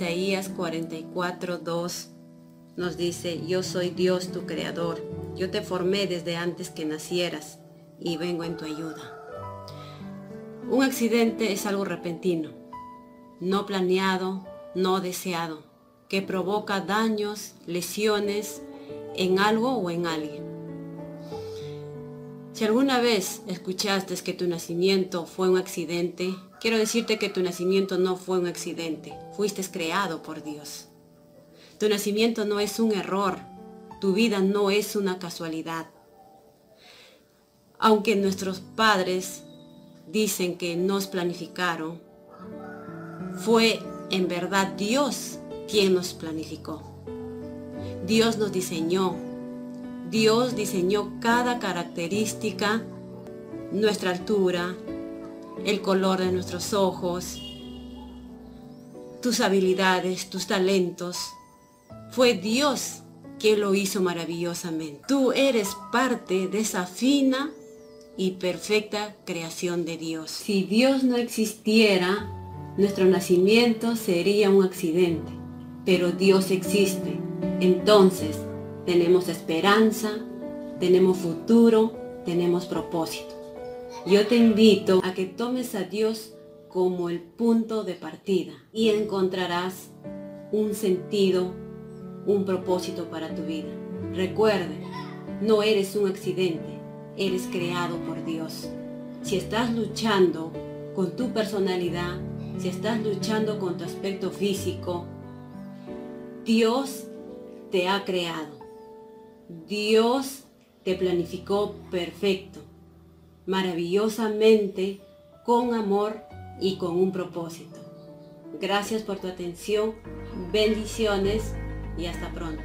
Isaías 44, 2 nos dice, yo soy Dios tu creador, yo te formé desde antes que nacieras y vengo en tu ayuda. Un accidente es algo repentino, no planeado, no deseado, que provoca daños, lesiones en algo o en alguien. Si alguna vez escuchaste que tu nacimiento fue un accidente, quiero decirte que tu nacimiento no fue un accidente, fuiste creado por Dios. Tu nacimiento no es un error, tu vida no es una casualidad. Aunque nuestros padres dicen que nos planificaron, fue en verdad Dios quien nos planificó. Dios nos diseñó. Dios diseñó cada característica, nuestra altura, el color de nuestros ojos, tus habilidades, tus talentos. Fue Dios quien lo hizo maravillosamente. Tú eres parte de esa fina y perfecta creación de Dios. Si Dios no existiera, nuestro nacimiento sería un accidente, pero Dios existe. Entonces, tenemos esperanza, tenemos futuro, tenemos propósito. Yo te invito a que tomes a Dios como el punto de partida y encontrarás un sentido, un propósito para tu vida. Recuerde, no eres un accidente, eres creado por Dios. Si estás luchando con tu personalidad, si estás luchando con tu aspecto físico, Dios te ha creado. Dios te planificó perfecto, maravillosamente, con amor y con un propósito. Gracias por tu atención, bendiciones y hasta pronto.